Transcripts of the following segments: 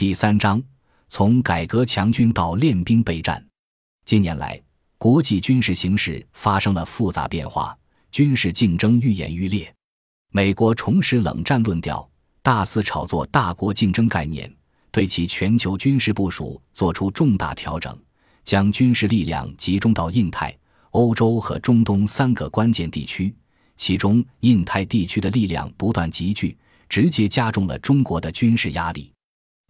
第三章：从改革强军到练兵备战。近年来，国际军事形势发生了复杂变化，军事竞争愈演愈烈。美国重拾冷战论调，大肆炒作大国竞争概念，对其全球军事部署作出重大调整，将军事力量集中到印太、欧洲和中东三个关键地区。其中，印太地区的力量不断集聚，直接加重了中国的军事压力。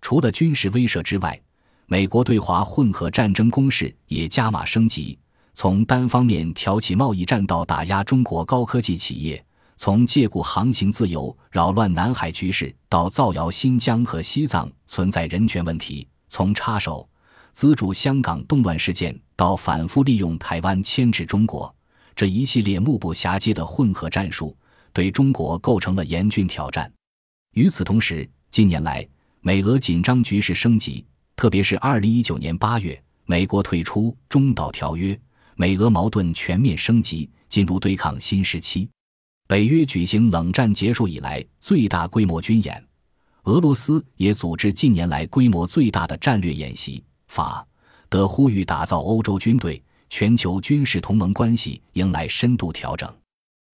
除了军事威慑之外，美国对华混合战争攻势也加码升级，从单方面挑起贸易战到打压中国高科技企业，从借故航行自由扰乱南海局势到造谣新疆和西藏存在人权问题，从插手资助香港动乱事件到反复利用台湾牵制中国。这一系列目不暇接的混合战术，对中国构成了严峻挑战。与此同时，近年来美俄紧张局势升级，特别是2019年8月，美国退出中导条约，美俄矛盾全面升级，进入对抗新时期。北约举行冷战结束以来最大规模军演，俄罗斯也组织近年来规模最大的战略演习。法德呼吁打造欧洲军队。全球军事同盟关系迎来深度调整，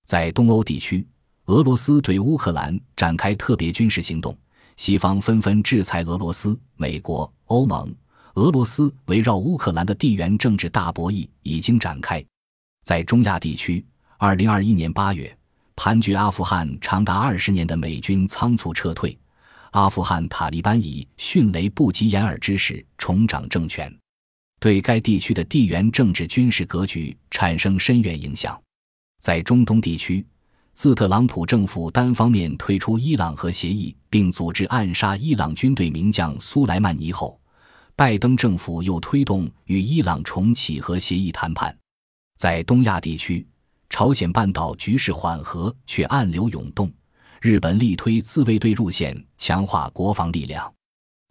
在东欧地区，俄罗斯对乌克兰展开特别军事行动，西方纷纷制裁俄罗斯。美国、欧盟、俄罗斯围绕乌克兰的地缘政治大博弈已经展开。在中亚地区，二零二一年八月，盘踞阿富汗长达二十年的美军仓促撤退，阿富汗塔利班以迅雷不及掩耳之势重掌政权。对该地区的地缘政治军事格局产生深远影响。在中东地区，自特朗普政府单方面退出伊朗核协议，并组织暗杀伊朗军队名将苏莱曼尼后，拜登政府又推动与伊朗重启核协议谈判。在东亚地区，朝鲜半岛局势缓和却暗流涌动，日本力推自卫队路线，强化国防力量。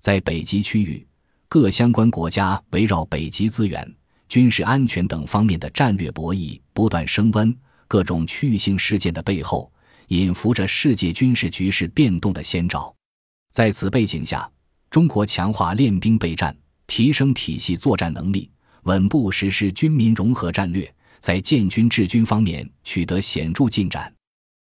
在北极区域。各相关国家围绕北极资源、军事安全等方面的战略博弈不断升温，各种区域性事件的背后，隐伏着世界军事局势变动的先兆。在此背景下，中国强化练兵备战，提升体系作战能力，稳步实施军民融合战略，在建军治军方面取得显著进展。